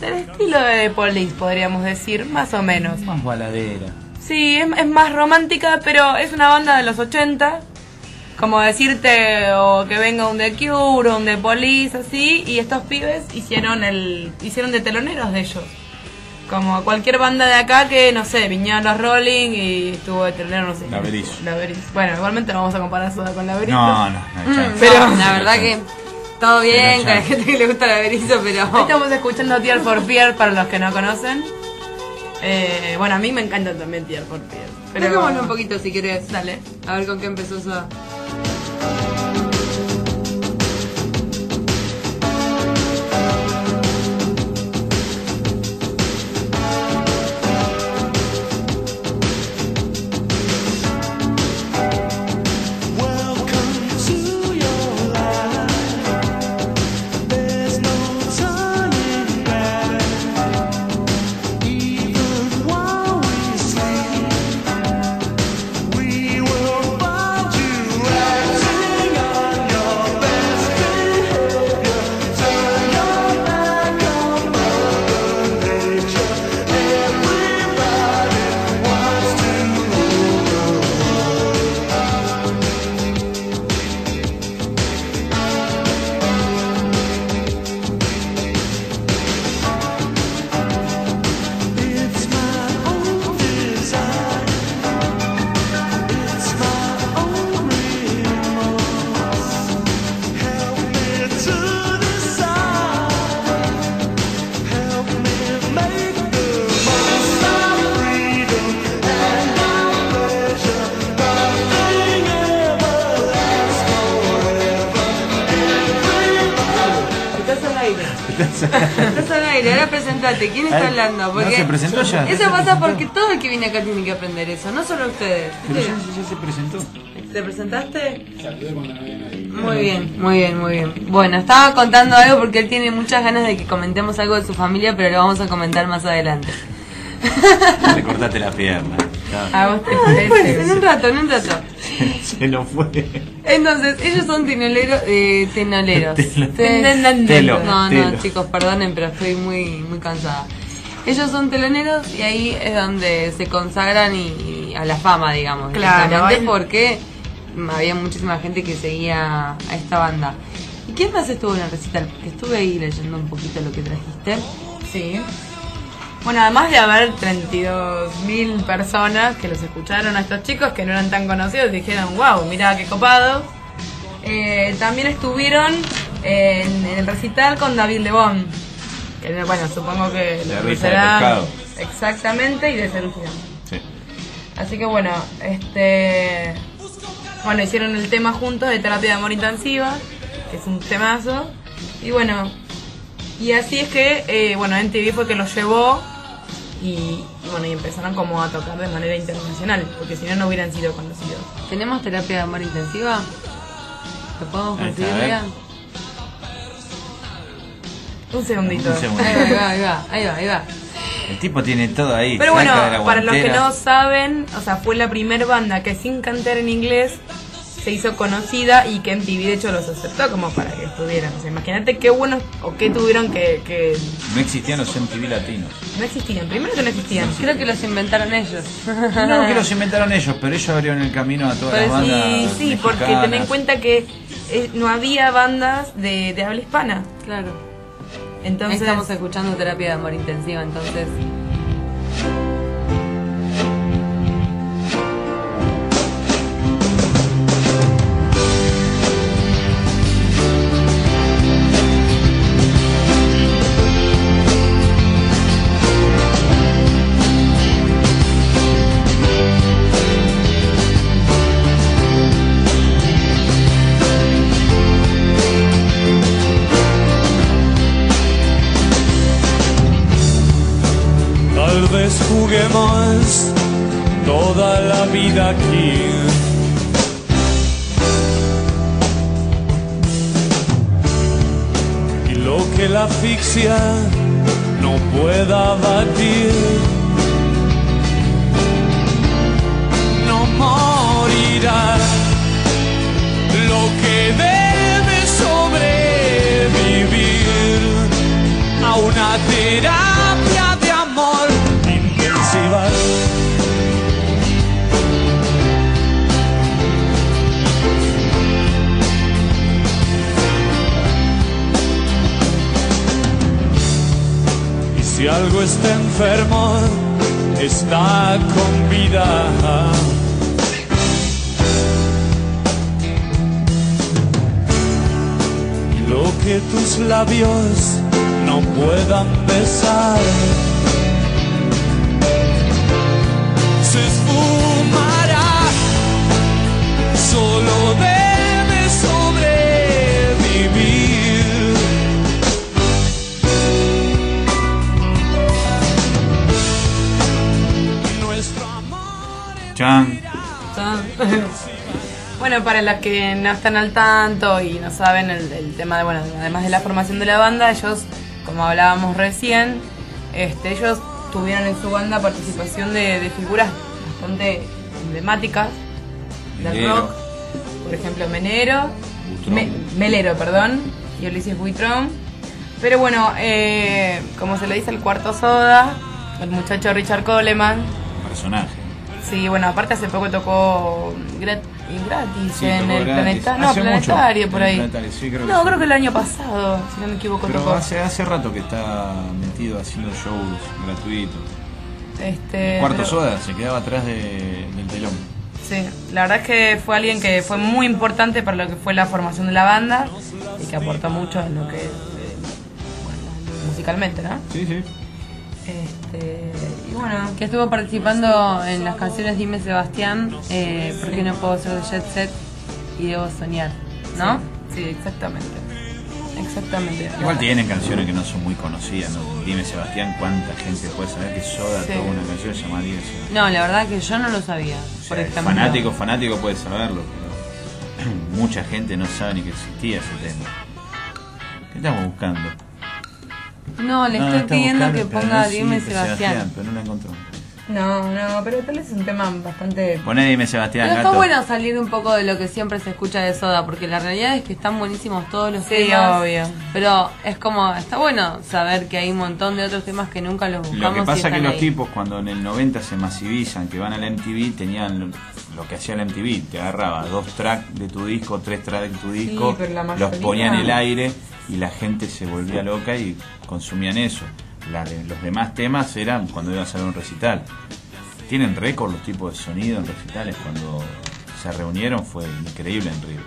Speaker 4: del estilo de Police, podríamos decir, más o menos.
Speaker 3: Más baladera.
Speaker 4: Sí, es, es más romántica, pero es una banda de los 80. Como decirte, o que venga un The Cure, un The Police, así. Y estos pibes hicieron el hicieron de teloneros de ellos. Como cualquier banda de acá que, no sé, vinieron los Rolling y estuvo de telonero, no sé.
Speaker 3: La Berizo.
Speaker 4: La Berizo. Bueno, igualmente no vamos a comparar Soda con la Berizo.
Speaker 3: No, no, no hay chance.
Speaker 2: Pero la verdad que todo bien, con la gente que le gusta la berizo, pero.
Speaker 4: Hoy estamos escuchando Tear for Fear para los que no conocen. Eh, bueno, a mí me encanta también Tear for Fear. Pero
Speaker 2: Dejémoslo un poquito si querés.
Speaker 4: Dale.
Speaker 2: A ver con qué empezó Soda. ¿Quién está
Speaker 3: Ay,
Speaker 2: hablando?
Speaker 3: ¿no
Speaker 2: Porque
Speaker 3: se presentó ya?
Speaker 2: Eso pasa porque todo el que viene acá tiene que aprender eso, no solo ustedes.
Speaker 3: Pero ya, ya se presentó.
Speaker 2: ¿Te presentaste? Muy bien, muy bien, muy bien. Bueno, estaba contando algo porque él tiene muchas ganas de que comentemos algo de su familia, pero lo vamos a comentar más adelante.
Speaker 3: Le cortaste la pierna. Ya.
Speaker 4: A vos te
Speaker 2: No,
Speaker 4: parece.
Speaker 2: después, en un rato, en un rato.
Speaker 3: Se lo fue.
Speaker 2: Entonces, ellos son tenoleros. Eh.
Speaker 3: Telo. Telo,
Speaker 2: No, no,
Speaker 3: telo.
Speaker 2: chicos, perdonen, pero estoy muy, muy cansada. Ellos son teloneros y ahí es donde se consagran y, y a la fama, digamos.
Speaker 4: Claro,
Speaker 2: porque había muchísima gente que seguía a esta banda. ¿Y quién más estuvo en el recital? Porque estuve ahí leyendo un poquito lo que trajiste.
Speaker 4: Sí. Bueno, además de haber 32.000 personas que los escucharon a estos chicos que no eran tan conocidos, dijeron, wow, mira qué copado. Eh, también estuvieron en, en el recital con David Lebón. Que, bueno, supongo que lo.
Speaker 3: Pescado.
Speaker 4: Exactamente, y de Seducción.
Speaker 3: Sí.
Speaker 4: Así que bueno, este. Bueno, hicieron el tema juntos de terapia de amor intensiva, que es un temazo. Y bueno, y así es que, eh, bueno, MTV fue que los llevó y, y bueno, y empezaron como a tocar de manera internacional, porque si no, no hubieran sido conocidos.
Speaker 2: ¿Tenemos terapia de amor intensiva? ¿Lo podemos conseguir?
Speaker 4: Un segundito.
Speaker 3: Un.
Speaker 2: Ahí va, ahí va, ahí va, ahí va.
Speaker 3: El tipo tiene todo ahí.
Speaker 4: Pero bueno, para los que no saben, o sea, fue la primera banda que sin cantar en inglés se hizo conocida y que MTV de hecho los aceptó como para que estuvieran. O sea, imagínate qué buenos o qué tuvieron que, que
Speaker 3: No existían los MTV latinos.
Speaker 4: no existían. Primero que no existían.
Speaker 2: Creo que los inventaron ellos.
Speaker 3: No, que los inventaron ellos, pero ellos abrieron el camino a todas
Speaker 2: Pues
Speaker 3: las bandas.
Speaker 4: Y sí, porque ten en cuenta que eh, no había bandas de, de habla hispana.
Speaker 2: Claro.
Speaker 4: Entonces,
Speaker 2: Estamos escuchando terapia de amor intensiva, entonces.
Speaker 1: Juguemos toda la vida aquí. Y lo que la asfixia no pueda batir, no morirá. Lo que debe sobrevivir a una terapia Si algo está enfermo, está con vida. Lo que tus labios no puedan besar se esfumará. Solo debe
Speaker 3: Chan.
Speaker 4: Bueno, para las que no están al tanto y no saben el, el tema de, bueno, además de la formación de la banda, ellos, como hablábamos recién, este, ellos tuvieron en su banda participación de, de figuras bastante emblemáticas del rock. Por ejemplo, Menero. Me- Melero, perdón, y Ulises Buitrón. Pero bueno, eh, como se le dice el cuarto soda, el muchacho Richard Coleman,
Speaker 3: Personaje.
Speaker 4: Sí, bueno, aparte hace poco tocó grat- gratis
Speaker 3: Sí,
Speaker 4: en
Speaker 3: tocó
Speaker 4: el
Speaker 3: gratis.
Speaker 4: planetario. No,
Speaker 3: Hace mucho.
Speaker 4: planetario por ahí.
Speaker 3: Planetario, sí, creo que
Speaker 4: no,
Speaker 3: sí.
Speaker 4: creo que el año pasado, si no me equivoco,
Speaker 3: Pero
Speaker 4: tocó.
Speaker 3: hace, hace rato que está metido haciendo shows gratuitos.
Speaker 4: Este,
Speaker 3: Cuarto
Speaker 4: pero-
Speaker 3: Soda se quedaba atrás de- del telón.
Speaker 4: Sí, la verdad es que fue alguien que fue muy importante para lo que fue la formación de la banda y que aportó mucho en lo que eh, bueno, musicalmente, ¿no?
Speaker 3: Sí, sí.
Speaker 4: Este, y bueno,
Speaker 2: Que estuvo participando en las canciones Dime Sebastián, eh, ¿por qué no puedo ser de Jet Set? Y debo soñar, ¿no?
Speaker 4: sí, exactamente. Exactamente.
Speaker 3: Igual tienen canciones que no son muy conocidas, ¿no? Dime Sebastián, ¿cuánta gente puede saber que Soda
Speaker 4: Sí.
Speaker 3: tuvo una canción llamada Dime Sebastián?
Speaker 2: No, la verdad que yo no lo sabía,
Speaker 3: O
Speaker 2: por
Speaker 3: sea,
Speaker 2: ejemplo.
Speaker 3: fanático, fanático puede saberlo, pero mucha gente no sabe ni que existía ese tema. ¿Qué estamos buscando?
Speaker 2: No, le
Speaker 3: No,
Speaker 2: estoy pidiendo que ponga Dime
Speaker 3: que
Speaker 2: Sebastián.
Speaker 3: Pero no la encontró.
Speaker 4: No, no, pero tal vez es un tema bastante...
Speaker 3: Poné Dime Sebastián,
Speaker 2: Pero está
Speaker 3: gato.
Speaker 2: bueno salir un poco de lo que siempre se escucha de Soda, porque la realidad es que están buenísimos todos los
Speaker 4: Sí,
Speaker 2: temas.
Speaker 4: obvio.
Speaker 2: Pero es como, está bueno saber que hay un montón de otros temas que nunca los buscamos.
Speaker 3: Lo que pasa es que los
Speaker 2: ahí.
Speaker 3: tipos cuando en el 90 se masivizan, que van al MTV, tenían lo, lo que hacía el MTV, te agarraba dos tracks de tu disco, tres tracks de tu disco,
Speaker 4: pero la
Speaker 3: los ponían en el aire y la gente se volvía loca y consumían eso. La de- los demás temas eran cuando ibas a ver un recital. Tienen récord los tipos de sonido en recitales, cuando se reunieron fue increíble en River.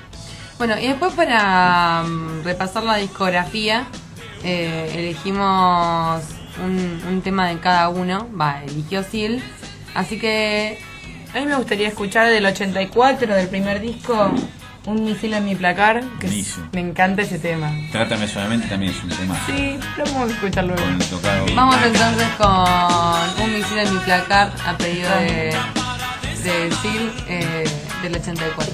Speaker 2: Bueno, y después para mm, repasar la discografía, eh, elegimos un, un tema de cada uno. Va, eligió Sil. Así que
Speaker 4: A mí me gustaría escuchar del 84, del primer disco, Un misil en mi placar, que es- me encanta ese tema.
Speaker 3: Trátame suavemente también es un tema
Speaker 4: Sí, lo vamos a escuchar luego.
Speaker 3: con el tocado.
Speaker 2: vamos entonces con un misil en mi placar a pedido de, de Sil eh, del 84.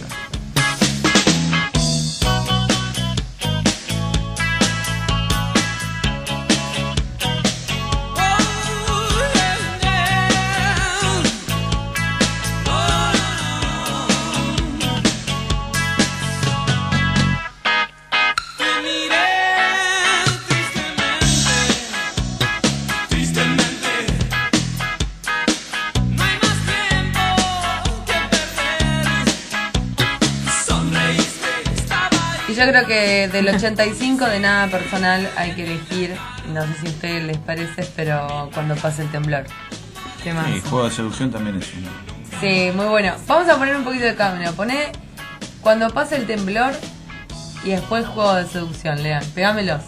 Speaker 2: Creo que del 85 de nada personal hay que elegir, no sé si a ustedes les parece, pero cuando pase el temblor.
Speaker 4: ¿Qué más?
Speaker 3: Y juego de seducción también es uno.
Speaker 2: Sí, muy bueno. Vamos a poner un poquito de cada uno. Poné cuando pase el temblor y después juego de seducción, Lean. Pegámelos.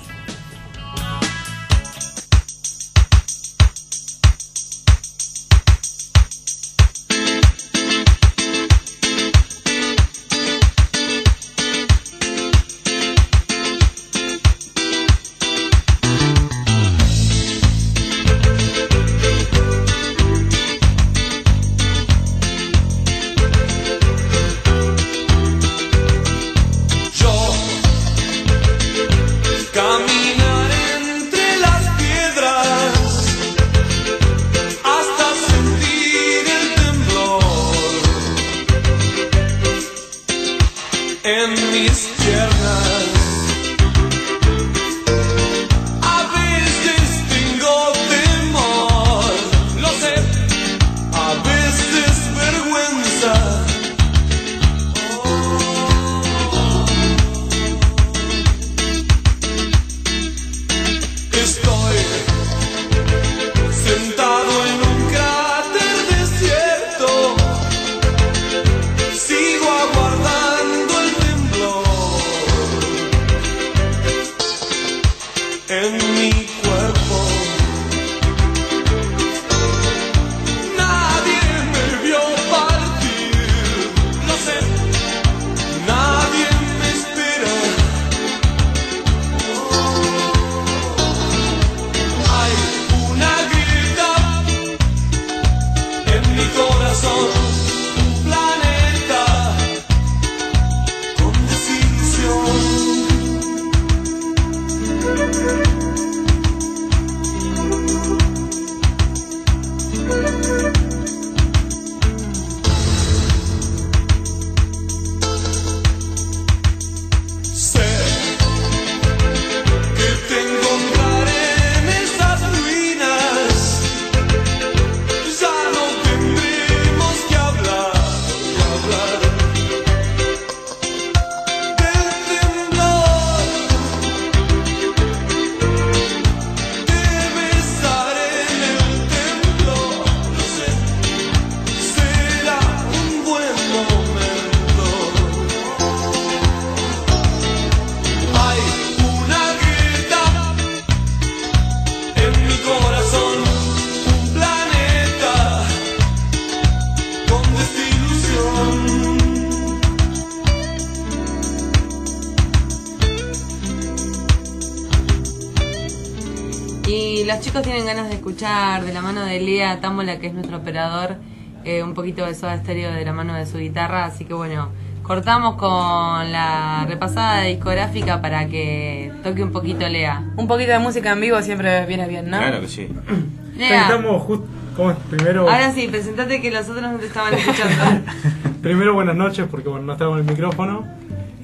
Speaker 2: De la mano de Lea Támola, que es nuestro operador, eh, un poquito de soda estéreo de la mano de su guitarra. Así que bueno, cortamos con la repasada discográfica para que toque un poquito Lea.
Speaker 4: Un poquito de música en vivo siempre viene bien, ¿no?
Speaker 3: Claro que sí.
Speaker 2: Lea,
Speaker 7: Estamos justo. ¿Cómo es? Primero,
Speaker 2: ahora sí, presentate que los otros no te estaban escuchando.
Speaker 7: primero buenas noches porque bueno, no estaba en el micrófono.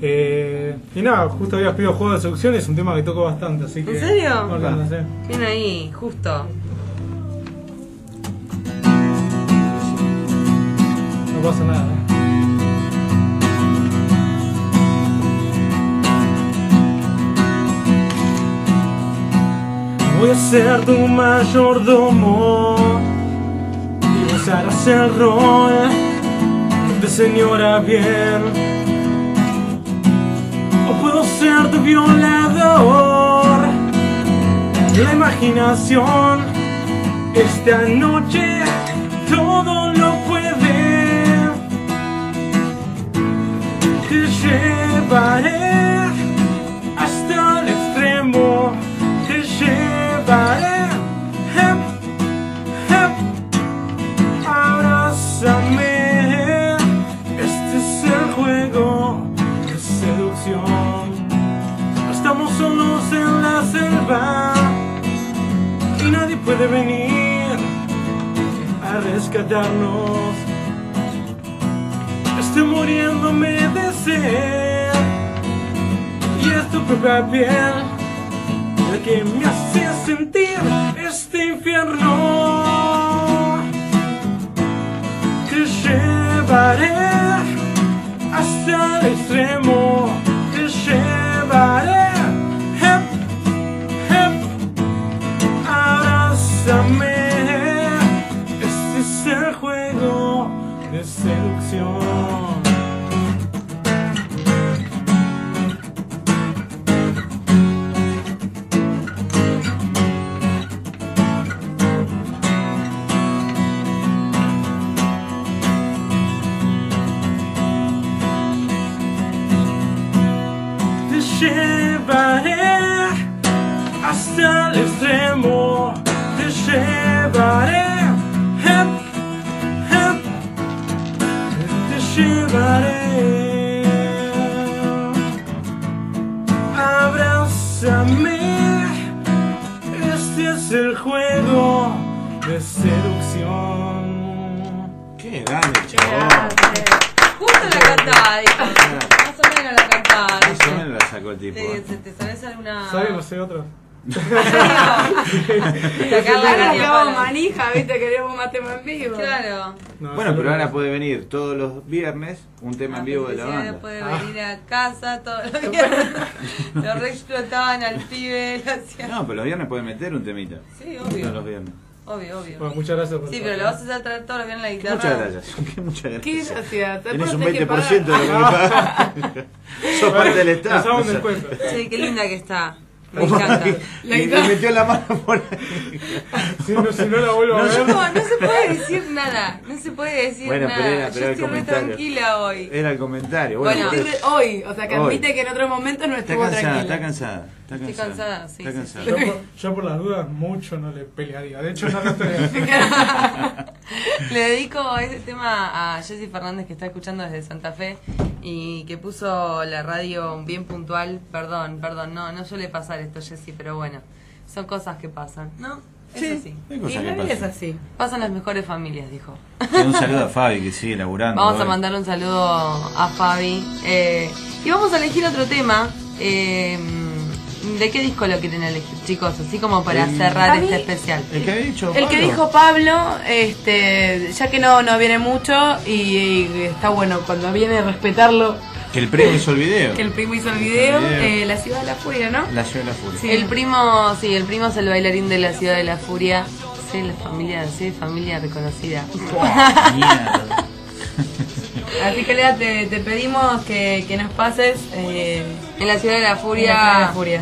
Speaker 7: Eh, y nada, justo habías pedido juego de seducción y es un tema que toco bastante, así que.
Speaker 2: ¿En serio?
Speaker 7: No, no sé.
Speaker 2: Bien ahí, justo.
Speaker 7: Pasa nada. ¿eh? Voy a ser tu mayordomo y vos harás el rol de señora bien. O puedo ser tu violador. La imaginación esta noche todo llevaré hasta el extremo. Te llevaré. Hep. Abrázame. Este es el juego de seducción. Estamos solos en la selva y nadie puede venir a rescatarnos. Estoy muriéndome de sed es tu propia piel la que me hace sentir este infierno. Te llevaré hasta el extremo, te llevaré. Hep, hep, abrázame. Este es el juego de seducción. Hasta el extremo, te llevaré, hep, hep, te llevaré. Abrázame, este es el juego de seducción.
Speaker 3: Qué grande, chabón.
Speaker 2: Justo la cantaba, dijo. Más o menos la cantaba.
Speaker 3: Más o menos la sacó el tipo.
Speaker 2: ¿Te, te, te sabes alguna...?
Speaker 7: ¿Sabes? No sé otro.
Speaker 2: Pala.
Speaker 4: manija, viste, queremos más temas en vivo.
Speaker 2: Claro.
Speaker 7: No,
Speaker 3: Bueno, pero ahora puede venir todos los viernes un tema en vivo de la
Speaker 2: Sí,
Speaker 3: banda.
Speaker 2: puede venir a casa todos los viernes. Lo re explotaban al pibe. lo hacían-
Speaker 3: No, pero los viernes pueden meter un temita.
Speaker 2: Sí,
Speaker 3: Todos
Speaker 2: obvio.
Speaker 3: los viernes.
Speaker 2: Obvio, obvio.
Speaker 7: Bueno, muchas gracias por
Speaker 2: Sí, pero lo
Speaker 7: paso.
Speaker 2: vas a hacer traer todos los viernes la guitarra.
Speaker 3: muchas gracias. Muchas gracias.
Speaker 4: Qué gracias.
Speaker 3: Tenés un
Speaker 4: tenés que
Speaker 3: 20% de lo que me pagas. Sos parte del staff.
Speaker 7: Nos damos
Speaker 3: o
Speaker 7: un
Speaker 3: sea.
Speaker 7: descuento.
Speaker 2: Sí, qué linda que está. Me encanta.
Speaker 3: Y le metió la mano por
Speaker 7: Si no, si no la vuelvo a
Speaker 3: No,
Speaker 7: ver.
Speaker 2: No, no se puede decir nada. No se puede decir
Speaker 3: Bueno,
Speaker 2: nada.
Speaker 3: pero era- pero
Speaker 2: Yo
Speaker 3: el
Speaker 2: estoy re
Speaker 3: comentario.
Speaker 2: tranquila hoy.
Speaker 3: Era el comentario.
Speaker 2: Bueno,
Speaker 3: Bueno,
Speaker 4: Decirle Hoy, o sea, que
Speaker 3: Hoy.
Speaker 4: admite que en otros momentos no
Speaker 3: está
Speaker 4: estuvo
Speaker 3: cansada,
Speaker 4: tranquila.
Speaker 3: está cansada. Está
Speaker 2: Estoy
Speaker 3: cansada.
Speaker 2: cansada, sí,
Speaker 3: Está
Speaker 2: sí,
Speaker 3: cansada.
Speaker 7: Yo por, yo por las dudas mucho no le pelearía. De hecho, no lo estoy
Speaker 2: Le dedico este tema a Jessy Fernández que está escuchando desde Santa Fe y que puso la radio bien puntual. Perdón, perdón, no, no suele pasar esto, Jessy, pero bueno, son cosas que pasan, ¿no? Es así.
Speaker 3: Hay
Speaker 4: Y
Speaker 3: cosas que
Speaker 4: es así.
Speaker 2: Pasan las mejores familias, dijo.
Speaker 3: Sí, Un saludo a Fabi que sigue laburando.
Speaker 2: Vamos a
Speaker 3: hoy.
Speaker 2: mandar un saludo a Fabi. eh, y vamos a elegir otro tema. eh, ¿De qué disco lo quieren elegir, chicos? Así como para cerrar
Speaker 4: mí-
Speaker 2: este especial.
Speaker 3: El que dicho.
Speaker 4: El que dijo Pablo, este, ya que no, no viene mucho y, y está bueno cuando viene respetarlo,
Speaker 3: Que el primo hizo el video.
Speaker 4: que el primo hizo el video,
Speaker 3: El video.
Speaker 4: eh, La Ciudad de la Furia, ¿no?
Speaker 3: La ciudad de la furia.
Speaker 4: Sí.
Speaker 2: El primo, sí, el primo es el bailarín de la ciudad de la furia. Sí, la familia, sí, familia reconocida.
Speaker 3: Mierda.
Speaker 4: Así que Lea, te, te pedimos que, que nos pases eh,
Speaker 2: En la ciudad de la furia.
Speaker 4: La Ciudad de la Furia.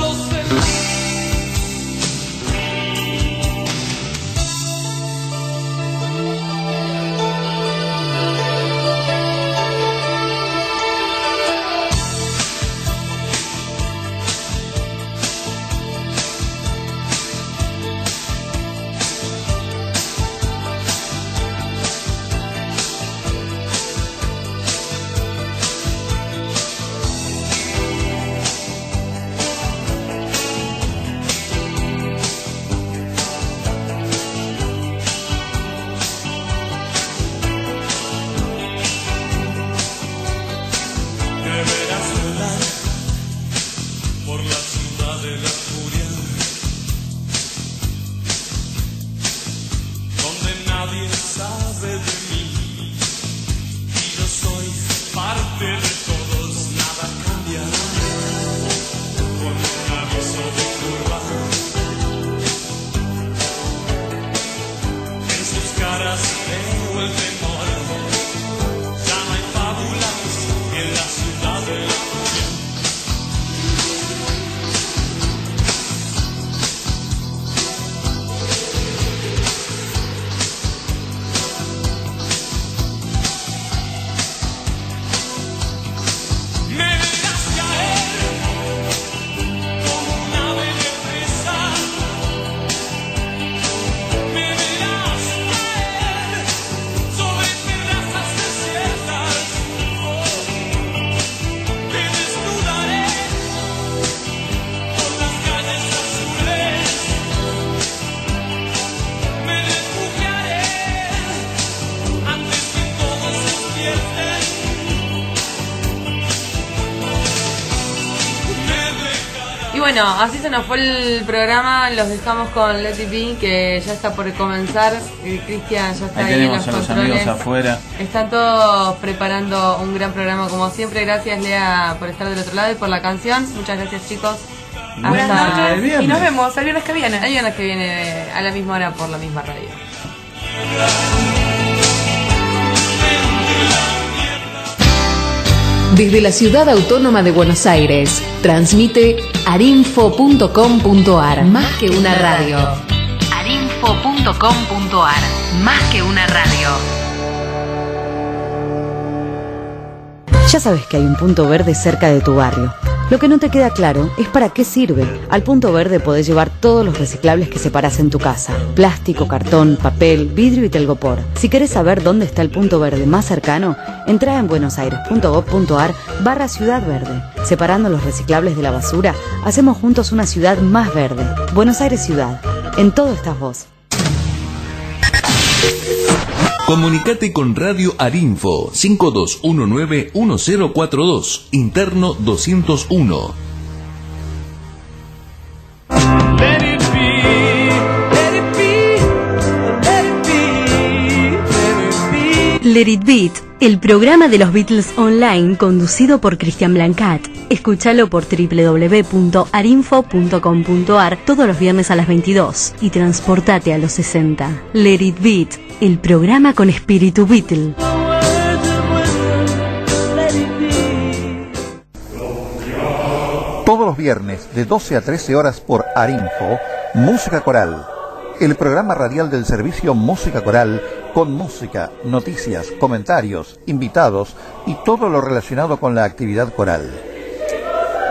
Speaker 2: nos fue el programa. Los dejamos con Let It Be, que ya está por comenzar. Y Cristian ya está
Speaker 3: Ahí
Speaker 2: ahí, en
Speaker 3: tenemos
Speaker 2: los
Speaker 3: a los
Speaker 2: controles.
Speaker 3: amigos afuera.
Speaker 2: Están todos preparando un gran programa como siempre. Gracias Lea por estar del otro lado y por la canción. Muchas gracias chicos.
Speaker 4: Buenas
Speaker 2: Hasta
Speaker 4: noches
Speaker 3: viernes.
Speaker 4: y nos vemos el viernes que viene.
Speaker 2: el viernes que viene a la misma hora por la misma radio.
Speaker 8: Desde la Ciudad Autónoma de Buenos Aires, transmite arinfo.com.ar. Más que una radio. arinfo.com.ar. Más que una radio.
Speaker 9: Ya sabes que hay un punto verde cerca de tu barrio. Lo que no te queda claro es para qué sirve. Al punto verde podés llevar todos los reciclables que separas en tu casa. Plástico, cartón, papel, vidrio y telgopor. Si querés saber dónde está el punto verde más cercano, entra en buenosaires.gov.ar barra Ciudad Verde. Separando los reciclables de la basura, hacemos juntos una ciudad más verde. Buenos Aires Ciudad. En todo estás vos.
Speaker 6: Comunicate con Radio Arinfo 5219-1042, interno 201.
Speaker 1: Let it be, let it be, let it be, let it be.
Speaker 10: Let It Beat, el programa de los Beatles online conducido por Cristian Blancat. Escúchalo por www.arinfo.com.ar todos los viernes a las 22 y transportate a los 60. Let It Beat, el programa con espíritu Beatle.
Speaker 11: Todos los viernes de 12 a 13 horas por Arinfo, Música Coral, el programa radial del servicio Música Coral con música, noticias, comentarios, invitados y todo lo relacionado con la actividad coral.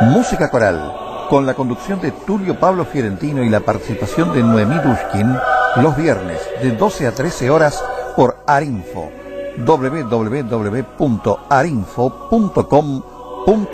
Speaker 11: Música Coral, con la conducción de Tulio Pablo Fiorentino y la participación de Noemí Dushkin, los viernes de 12 a 13 horas por Arinfo, www.arinfo.com.ar